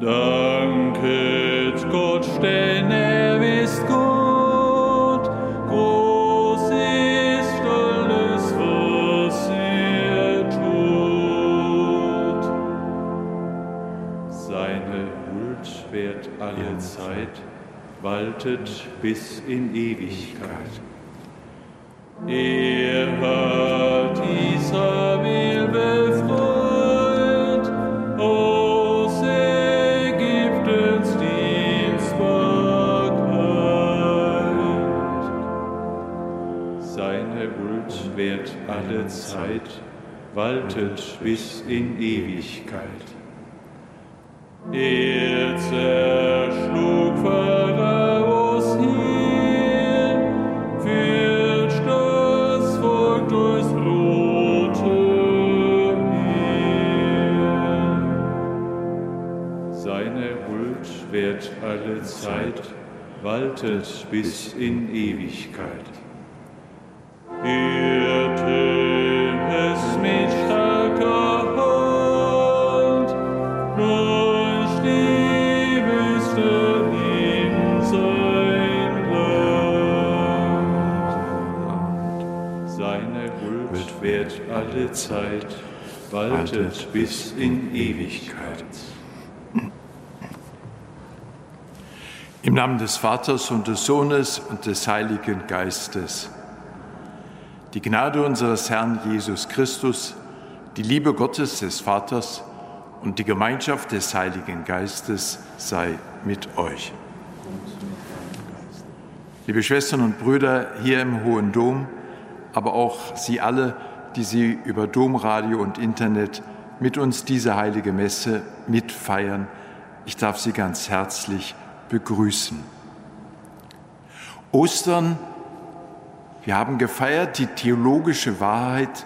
Danket Gott, denn er ist gut. Groß ist alles, was er tut. Seine Huld währt alle Zeit, waltet bis in Ewigkeit. Waltet bis in Ewigkeit. Er zerschlug Pharaos Heer, führt das Volk durchs rote Meer. Seine Huld währt alle Zeit, waltet bis in Ewigkeit. Huld währt alle Zeit, waltet bis in Ewigkeit. Im Namen des Vaters und des Sohnes und des Heiligen Geistes. Die Gnade unseres Herrn Jesus Christus, die Liebe Gottes des Vaters und die Gemeinschaft des Heiligen Geistes sei mit euch. Liebe Schwestern und Brüder hier im Hohen Dom, aber auch Sie alle, die Sie über Domradio und Internet mit uns diese heilige Messe mitfeiern, ich darf Sie ganz herzlich begrüßen. Ostern, wir haben gefeiert die theologische Wahrheit,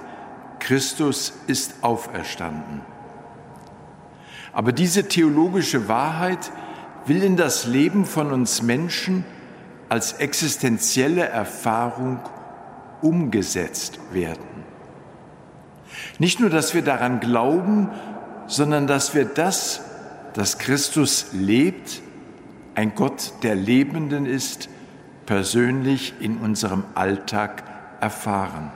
Christus ist auferstanden. Aber diese theologische Wahrheit will in das Leben von uns Menschen als existenzielle Erfahrung umgesetzt werden. Nicht nur, dass wir daran glauben, sondern dass wir das, dass Christus lebt, ein Gott der Lebenden ist, persönlich in unserem Alltag erfahren.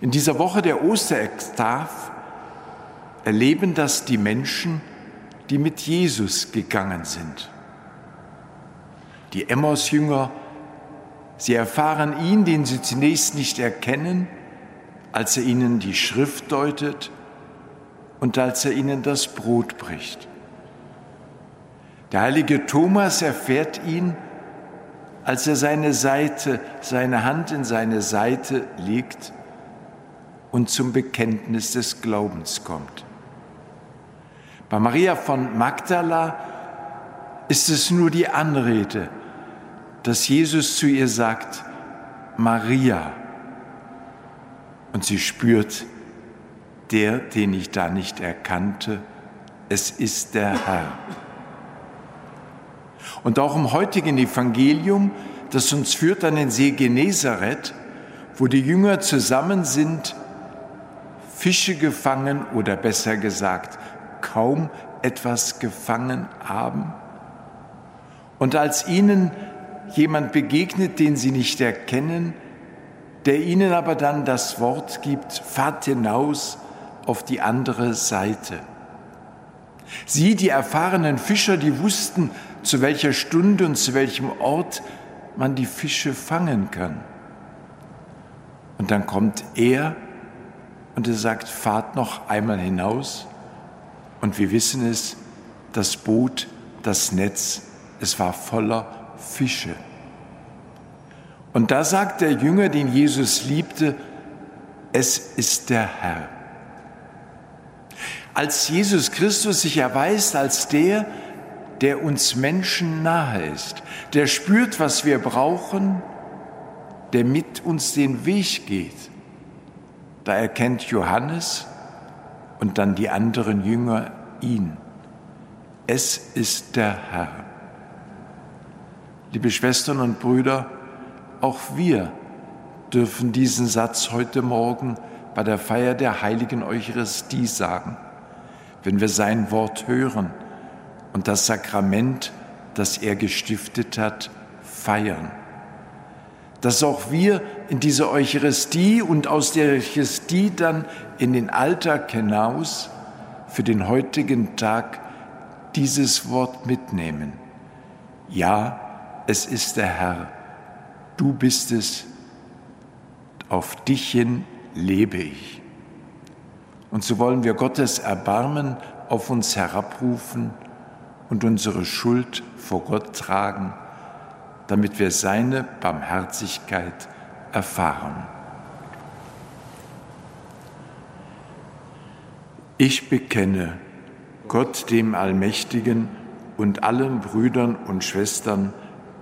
In dieser Woche der Osterextav erleben das die Menschen, die mit Jesus gegangen sind. Die Emmaus-Jünger, sie erfahren ihn, den sie zunächst nicht erkennen, als er ihnen die Schrift deutet und als er ihnen das Brot bricht. Der heilige Thomas erfährt ihn, als er seine Seite, seine Hand in seine Seite legt und zum Bekenntnis des Glaubens kommt. Bei Maria von Magdala ist es nur die Anrede, dass Jesus zu ihr sagt, Maria. Und sie spürt, der, den ich da nicht erkannte, es ist der Herr. Und auch im heutigen Evangelium, das uns führt an den See Genezareth, wo die Jünger zusammen sind, Fische gefangen oder besser gesagt kaum etwas gefangen haben. Und als ihnen jemand begegnet, den sie nicht erkennen, der ihnen aber dann das Wort gibt, fahrt hinaus auf die andere Seite. Sie, die erfahrenen Fischer, die wussten, zu welcher Stunde und zu welchem Ort man die Fische fangen kann. Und dann kommt er und er sagt, fahrt noch einmal hinaus. Und wir wissen es, das Boot, das Netz, es war voller Fische. Und da sagt der Jünger, den Jesus liebte, es ist der Herr. Als Jesus Christus sich erweist als der, der uns Menschen nahe ist, der spürt, was wir brauchen, der mit uns den Weg geht. Da erkennt Johannes und dann die anderen Jünger ihn. Es ist der Herr. Liebe Schwestern und Brüder, auch wir dürfen diesen Satz heute Morgen bei der Feier der heiligen Eucharistie sagen, wenn wir sein Wort hören und das Sakrament, das er gestiftet hat, feiern. Dass auch wir in dieser Eucharistie und aus der Eucharistie dann in den Alltag hinaus für den heutigen Tag dieses Wort mitnehmen. ja, es ist der Herr, du bist es, auf dich hin lebe ich. Und so wollen wir Gottes Erbarmen auf uns herabrufen und unsere Schuld vor Gott tragen, damit wir seine Barmherzigkeit erfahren. Ich bekenne Gott dem Allmächtigen und allen Brüdern und Schwestern,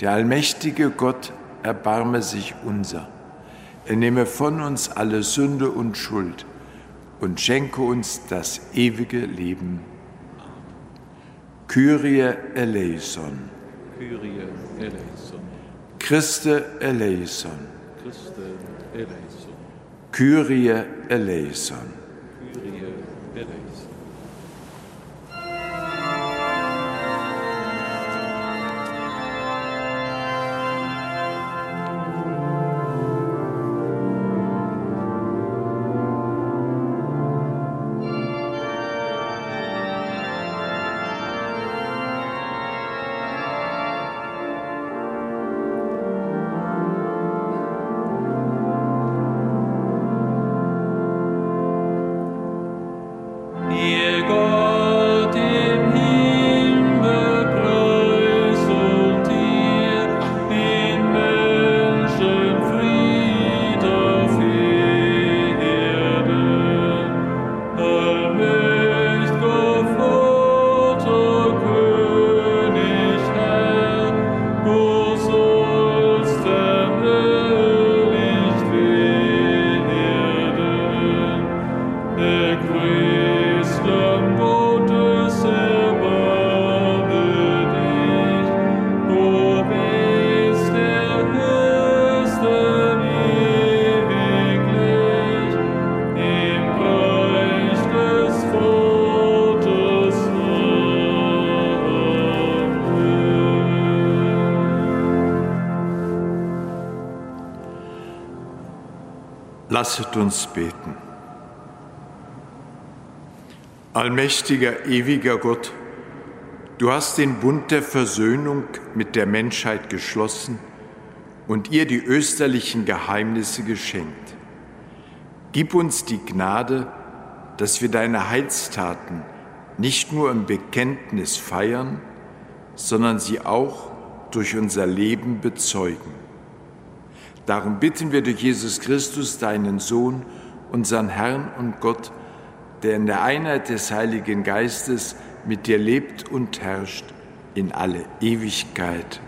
Der allmächtige Gott erbarme sich unser. Er nehme von uns alle Sünde und Schuld und schenke uns das ewige Leben. Kyrie eleison. Kyrie eleison. Christe eleison. Christe eleison. Kyrie eleison. Lasset uns beten. Allmächtiger, ewiger Gott, du hast den Bund der Versöhnung mit der Menschheit geschlossen und ihr die österlichen Geheimnisse geschenkt. Gib uns die Gnade, dass wir deine Heilstaten nicht nur im Bekenntnis feiern, sondern sie auch durch unser Leben bezeugen. Darum bitten wir durch Jesus Christus, deinen Sohn, unseren Herrn und Gott, der in der Einheit des Heiligen Geistes mit dir lebt und herrscht in alle Ewigkeit.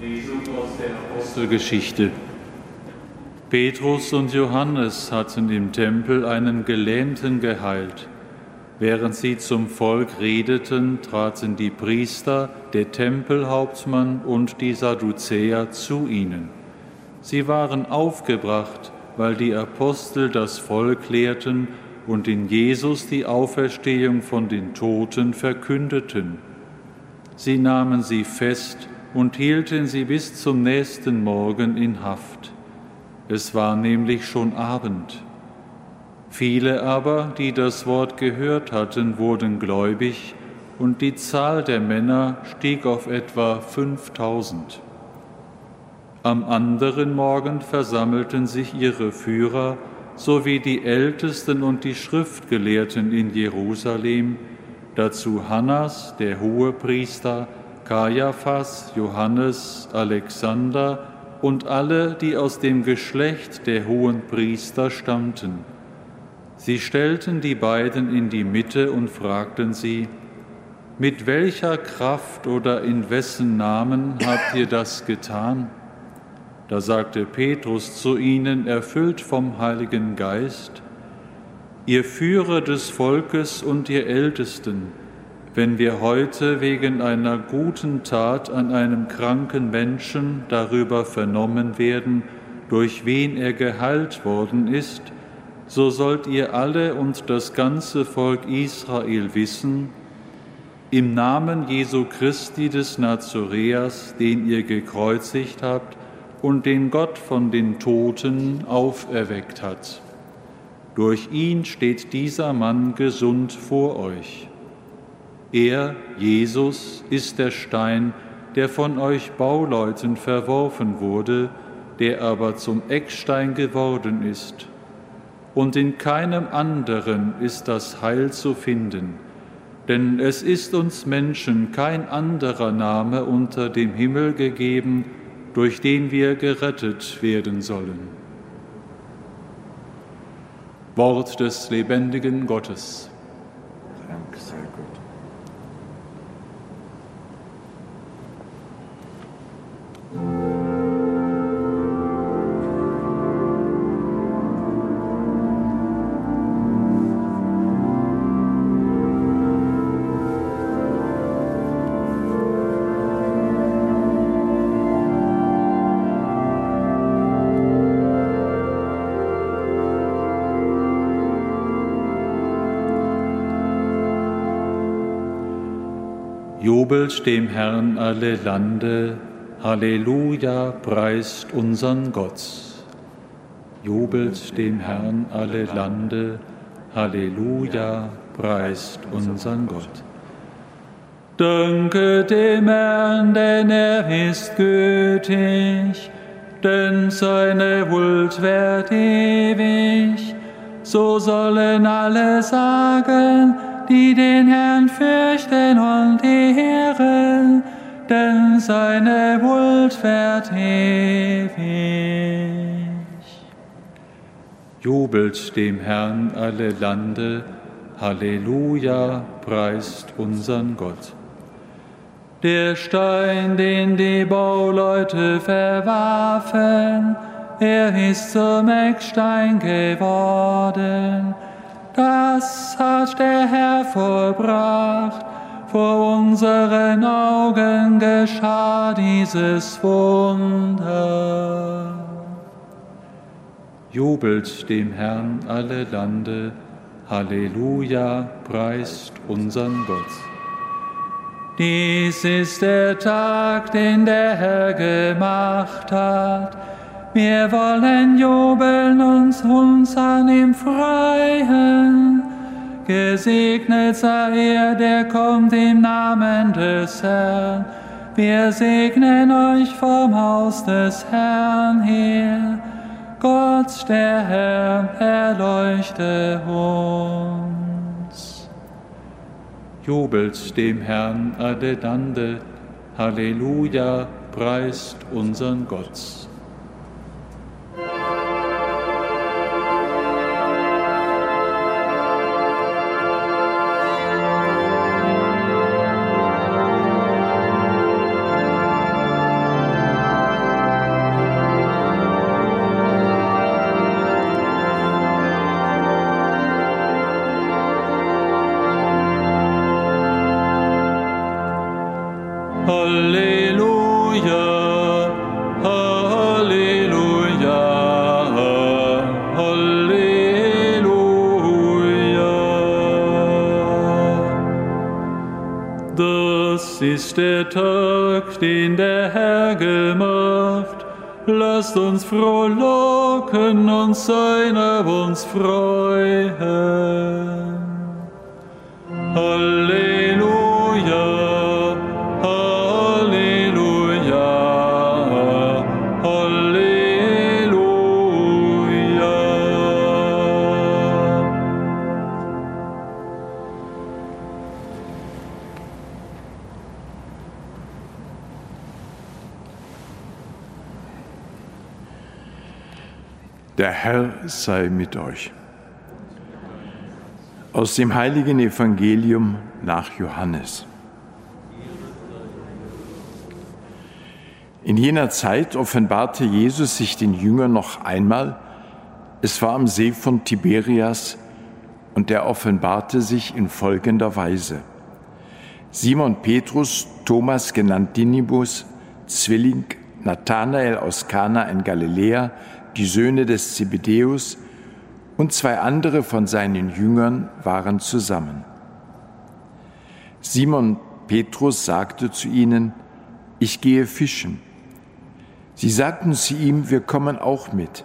Lesung aus der Apostelgeschichte. Petrus und Johannes hatten im Tempel einen Gelähmten geheilt. Während sie zum Volk redeten, traten die Priester, der Tempelhauptmann und die Sadduzäer zu ihnen. Sie waren aufgebracht, weil die Apostel das Volk lehrten und in Jesus die Auferstehung von den Toten verkündeten. Sie nahmen sie fest und hielten sie bis zum nächsten Morgen in Haft. Es war nämlich schon Abend. Viele aber, die das Wort gehört hatten, wurden gläubig und die Zahl der Männer stieg auf etwa 5000. Am anderen Morgen versammelten sich ihre Führer sowie die Ältesten und die Schriftgelehrten in Jerusalem, dazu Hannas, der Hohepriester, Kaiaphas, Johannes, Alexander und alle, die aus dem Geschlecht der hohen Priester stammten. Sie stellten die beiden in die Mitte und fragten sie, mit welcher Kraft oder in wessen Namen habt ihr das getan? Da sagte Petrus zu ihnen, erfüllt vom Heiligen Geist, ihr Führer des Volkes und ihr Ältesten, wenn wir heute wegen einer guten Tat an einem kranken Menschen darüber vernommen werden, durch wen er geheilt worden ist, so sollt ihr alle und das ganze Volk Israel wissen, im Namen Jesu Christi des Nazoreas, den ihr gekreuzigt habt und den Gott von den Toten auferweckt hat. Durch ihn steht dieser Mann gesund vor euch. Er, Jesus, ist der Stein, der von euch Bauleuten verworfen wurde, der aber zum Eckstein geworden ist. Und in keinem anderen ist das Heil zu finden, denn es ist uns Menschen kein anderer Name unter dem Himmel gegeben, durch den wir gerettet werden sollen. Wort des lebendigen Gottes. Jubelt dem Herrn alle Lande, Halleluja, preist unseren Gott. Jubelt dem Herrn alle Lande, Halleluja, preist unseren Gott. Danke dem Herrn, denn er ist gütig, denn seine Huld währt ewig. So sollen alle sagen, die den Herrn fürchten und ehren, denn seine Huld währt ewig. Jubelt dem Herrn alle Lande, Halleluja, preist unseren Gott. Der Stein, den die Bauleute verwarfen, er ist zum Eckstein geworden das hat der Herr vollbracht. Vor unseren Augen geschah dieses Wunder. Jubelt dem Herrn alle Lande, Halleluja, preist unseren Gott. Dies ist der Tag, den der Herr gemacht hat wir wollen jubeln und uns an ihm freuen. Gesegnet sei er, der kommt im Namen des Herrn. Wir segnen euch vom Haus des Herrn her. Gott, der Herr, erleuchte uns. Jubelt dem Herrn alle Lande. Halleluja, preist unseren Gott. Ist der Tag, den der Herr gemacht. Lasst uns frohlocken und seiner uns freuen. Herr sei mit euch. Aus dem heiligen Evangelium nach Johannes. In jener Zeit offenbarte Jesus sich den Jüngern noch einmal. Es war am See von Tiberias und er offenbarte sich in folgender Weise. Simon Petrus, Thomas genannt Dinibus, Zwilling, Nathanael aus Kana in Galiläa, die Söhne des Zebedeus und zwei andere von seinen Jüngern waren zusammen. Simon Petrus sagte zu ihnen, ich gehe fischen. Sie sagten zu ihm, wir kommen auch mit.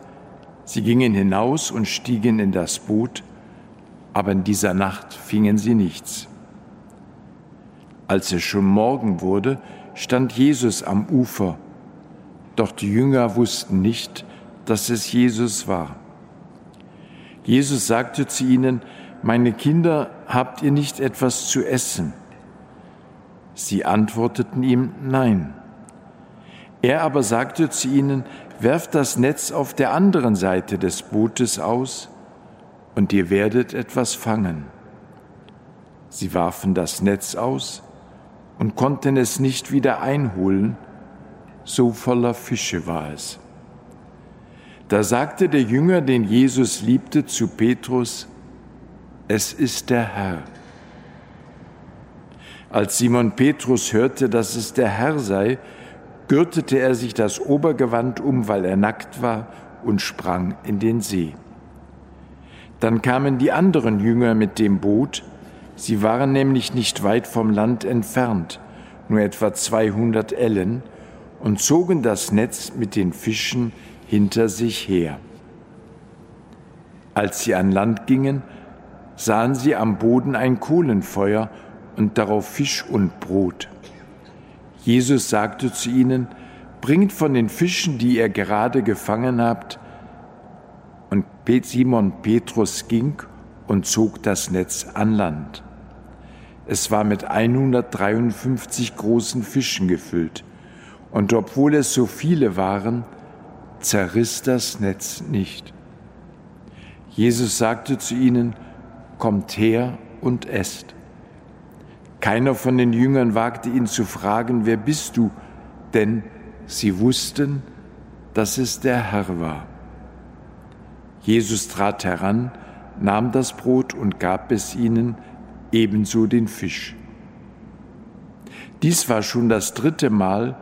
Sie gingen hinaus und stiegen in das Boot, aber in dieser Nacht fingen sie nichts. Als es schon Morgen wurde, stand Jesus am Ufer, doch die Jünger wussten nicht, dass es Jesus war. Jesus sagte zu ihnen, meine Kinder, habt ihr nicht etwas zu essen? Sie antworteten ihm, nein. Er aber sagte zu ihnen, werft das Netz auf der anderen Seite des Bootes aus, und ihr werdet etwas fangen. Sie warfen das Netz aus und konnten es nicht wieder einholen, so voller Fische war es. Da sagte der Jünger, den Jesus liebte, zu Petrus, es ist der Herr. Als Simon Petrus hörte, dass es der Herr sei, gürtete er sich das Obergewand um, weil er nackt war, und sprang in den See. Dann kamen die anderen Jünger mit dem Boot, sie waren nämlich nicht weit vom Land entfernt, nur etwa 200 Ellen, und zogen das Netz mit den Fischen hinter sich her. Als sie an Land gingen, sahen sie am Boden ein Kohlenfeuer und darauf Fisch und Brot. Jesus sagte zu ihnen, bringt von den Fischen, die ihr gerade gefangen habt. Und Simon Petrus ging und zog das Netz an Land. Es war mit 153 großen Fischen gefüllt. Und obwohl es so viele waren, zerriss das Netz nicht. Jesus sagte zu ihnen, Kommt her und esst. Keiner von den Jüngern wagte ihn zu fragen, wer bist du? Denn sie wussten, dass es der Herr war. Jesus trat heran, nahm das Brot und gab es ihnen, ebenso den Fisch. Dies war schon das dritte Mal,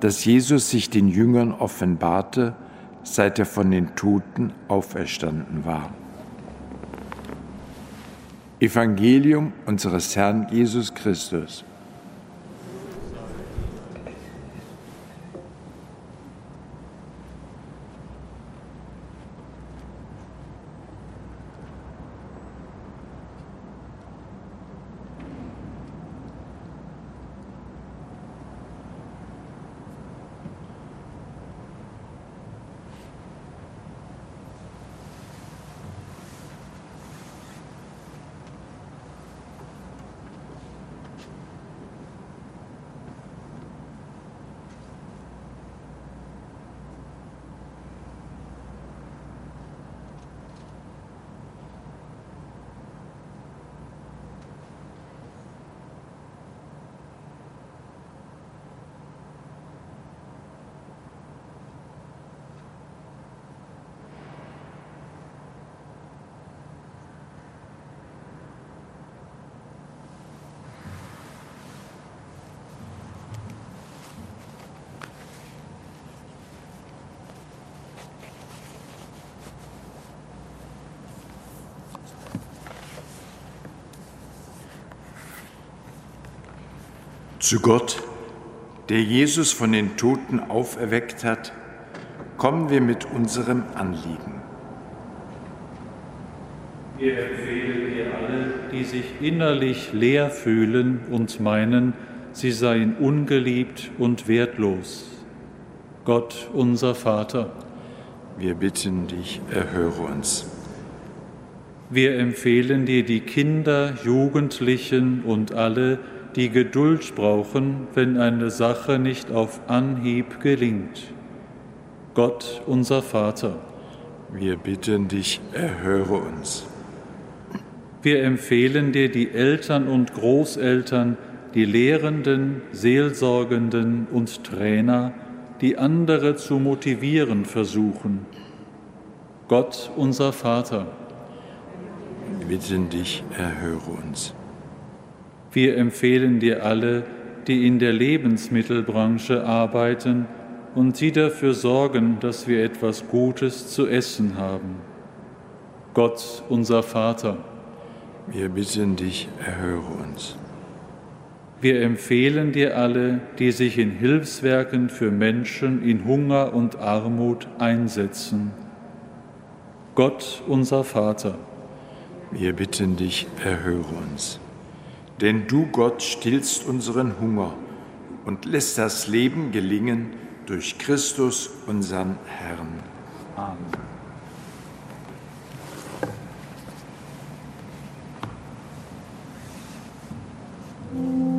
dass Jesus sich den Jüngern offenbarte, seit er von den Toten auferstanden war. Evangelium unseres Herrn Jesus Christus. Zu Gott, der Jesus von den Toten auferweckt hat, kommen wir mit unserem Anliegen. Wir empfehlen dir alle, die sich innerlich leer fühlen und meinen, sie seien ungeliebt und wertlos. Gott, unser Vater. Wir bitten dich, erhöre uns. Wir empfehlen dir die Kinder, Jugendlichen und alle, die Geduld brauchen, wenn eine Sache nicht auf Anhieb gelingt. Gott, unser Vater. Wir bitten dich, erhöre uns. Wir empfehlen dir die Eltern und Großeltern, die Lehrenden, Seelsorgenden und Trainer, die andere zu motivieren versuchen. Gott, unser Vater. bitten dich, erhöre uns. Wir empfehlen dir alle, die in der Lebensmittelbranche arbeiten und die dafür sorgen, dass wir etwas Gutes zu essen haben. Gott, unser Vater, Wir bitten dich, erhöre uns. wir empfehlen dir alle, die sich in Hilfswerken für Menschen in Hunger und Armut einsetzen. Gott, unser Vater, Wir bitten dich, erhöre uns. Denn du, Gott, stillst unseren Hunger und lässt das Leben gelingen durch Christus, unseren Herrn. Amen. Ich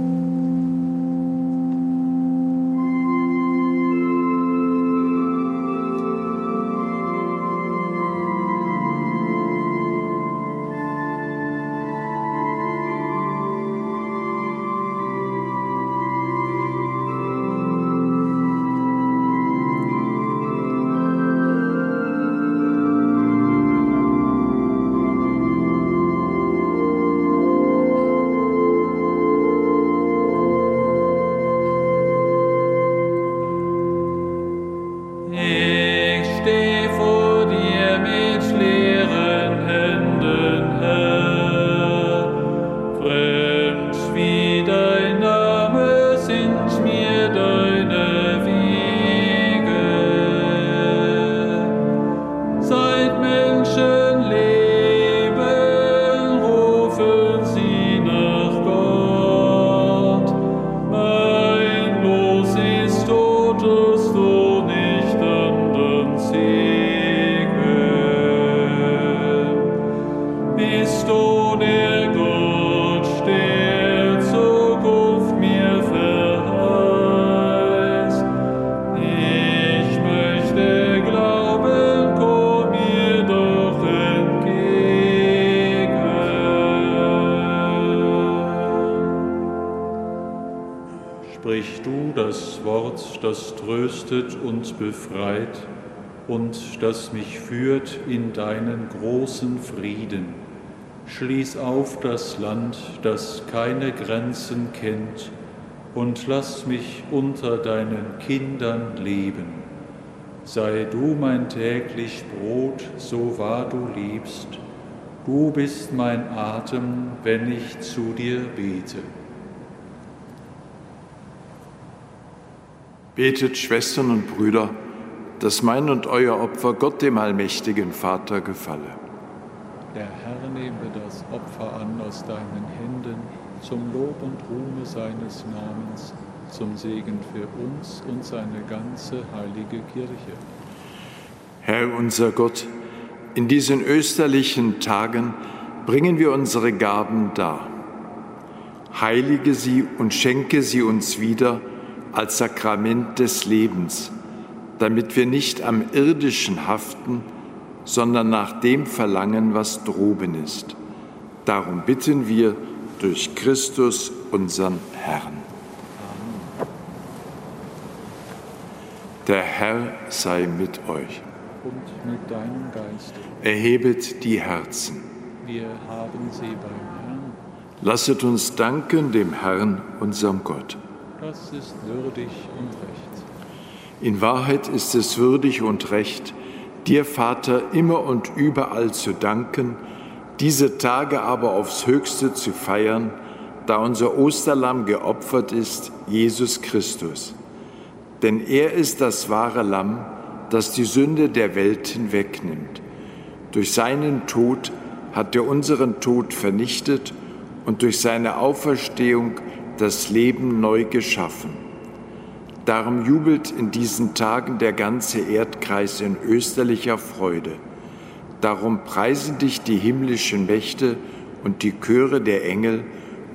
Sprich du das Wort, das tröstet und befreit und das mich führt in deinen großen Frieden. Schließ auf das Land, das keine Grenzen kennt, und lass mich unter deinen Kindern leben. Sei du mein täglich Brot, so wahr du liebst. Du bist mein Atem, wenn ich zu dir bete. Betet, Schwestern und Brüder, dass mein und euer Opfer Gott dem allmächtigen Vater gefalle. Der Herr nehme das Opfer an aus deinen Händen zum Lob und Ruhme seines Namens, zum Segen für uns und seine ganze heilige Kirche. Herr unser Gott, in diesen österlichen Tagen bringen wir unsere Gaben dar. Heilige sie und schenke sie uns wieder als Sakrament des Lebens, damit wir nicht am irdischen haften, sondern nach dem verlangen, was droben ist. Darum bitten wir durch Christus, unseren Herrn. Der Herr sei mit euch. Und mit deinem Geist, Erhebet die Herzen. wir haben sie beim Herrn. Lasset uns danken dem Herrn, unserem Gott. Das ist würdig und recht. In Wahrheit ist es würdig und recht, dir, Vater, immer und überall zu danken, diese Tage aber aufs höchste zu feiern, da unser Osterlamm geopfert ist, Jesus Christus. Denn er ist das wahre Lamm, das die Sünde der Welt hinwegnimmt. Durch seinen Tod hat er unseren Tod vernichtet und durch seine Auferstehung das Leben neu geschaffen. Darum jubelt in diesen Tagen der ganze Erdkreis in österlicher Freude. Darum preisen dich die himmlischen Mächte und die Chöre der Engel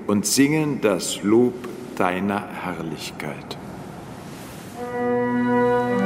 und singen das Lob deiner Herrlichkeit. Heilig,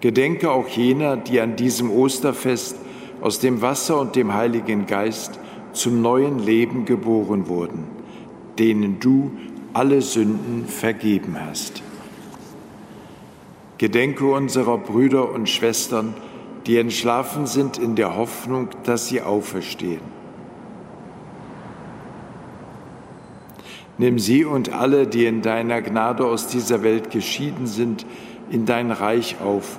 Gedenke auch jener, die an diesem Osterfest aus dem Wasser und dem Heiligen Geist zum neuen Leben geboren wurden, denen du alle Sünden vergeben hast. Gedenke unserer Brüder und Schwestern, die entschlafen sind in der Hoffnung, dass sie auferstehen. Nimm sie und alle, die in deiner Gnade aus dieser Welt geschieden sind, in dein Reich auf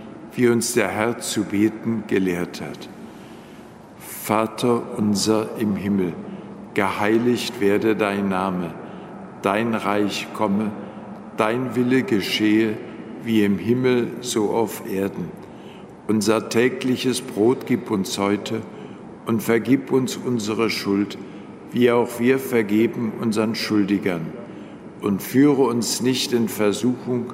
wie uns der Herr zu beten gelehrt hat. Vater unser im Himmel, geheiligt werde dein Name, dein Reich komme, dein Wille geschehe, wie im Himmel so auf Erden. Unser tägliches Brot gib uns heute und vergib uns unsere Schuld, wie auch wir vergeben unseren Schuldigern. Und führe uns nicht in Versuchung,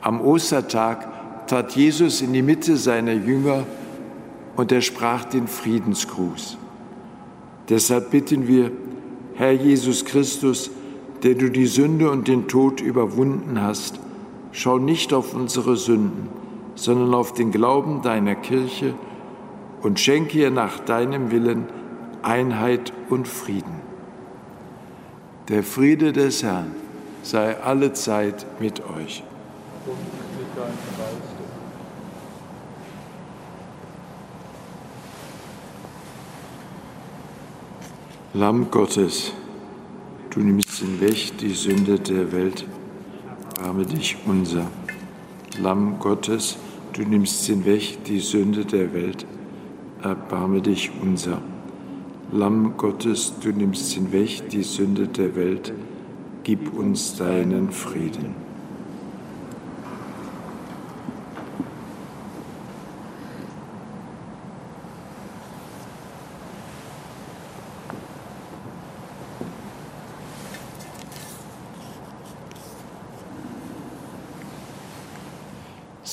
Am Ostertag trat Jesus in die Mitte seiner Jünger und er sprach den Friedensgruß. Deshalb bitten wir, Herr Jesus Christus, der du die Sünde und den Tod überwunden hast, schau nicht auf unsere Sünden, sondern auf den Glauben deiner Kirche und schenke ihr nach deinem Willen Einheit und Frieden. Der Friede des Herrn sei alle Zeit mit euch. Lamm Gottes, du nimmst hinweg die Sünde der Welt, erbarme dich unser. Lamm Gottes, du nimmst hinweg die Sünde der Welt, erbarme dich unser. Lamm Gottes, du nimmst hinweg die Sünde der Welt, gib uns deinen Frieden.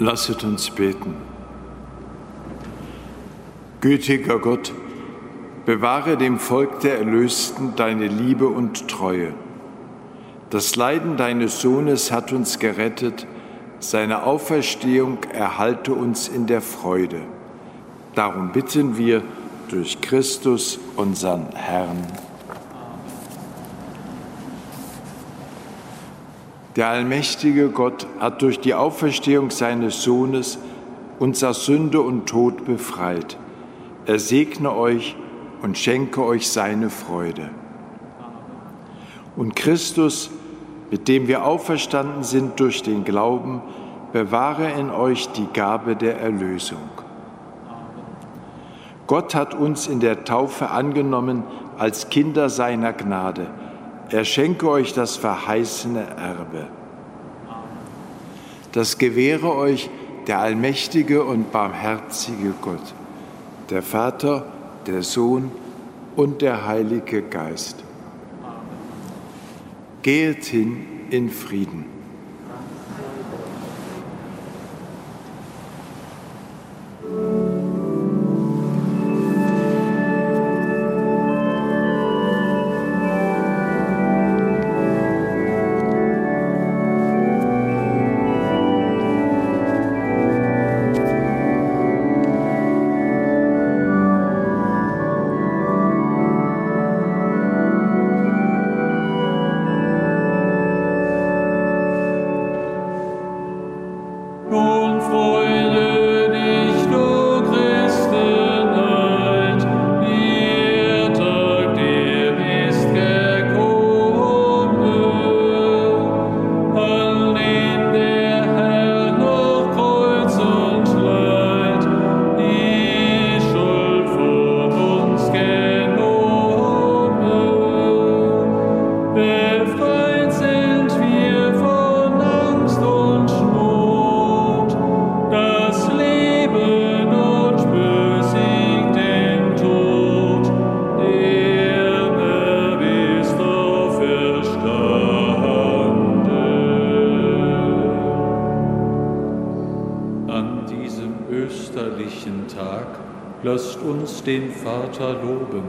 Lasset uns beten. Gütiger Gott, bewahre dem Volk der Erlösten deine Liebe und Treue. Das Leiden deines Sohnes hat uns gerettet, seine Auferstehung erhalte uns in der Freude. Darum bitten wir durch Christus, unseren Herrn. Der allmächtige Gott hat durch die Auferstehung seines Sohnes uns aus Sünde und Tod befreit. Er segne euch und schenke euch seine Freude. Und Christus, mit dem wir auferstanden sind durch den Glauben, bewahre in euch die Gabe der Erlösung. Gott hat uns in der Taufe angenommen als Kinder seiner Gnade er schenke euch das verheißene Erbe. Das gewähre euch der allmächtige und barmherzige Gott, der Vater, der Sohn und der Heilige Geist. Geht hin in Frieden. Den Vater loben,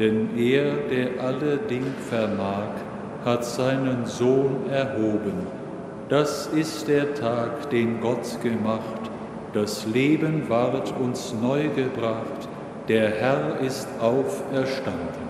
denn er, der alle Ding vermag, hat seinen Sohn erhoben. Das ist der Tag, den Gott gemacht, das Leben ward uns neu gebracht, der Herr ist auferstanden.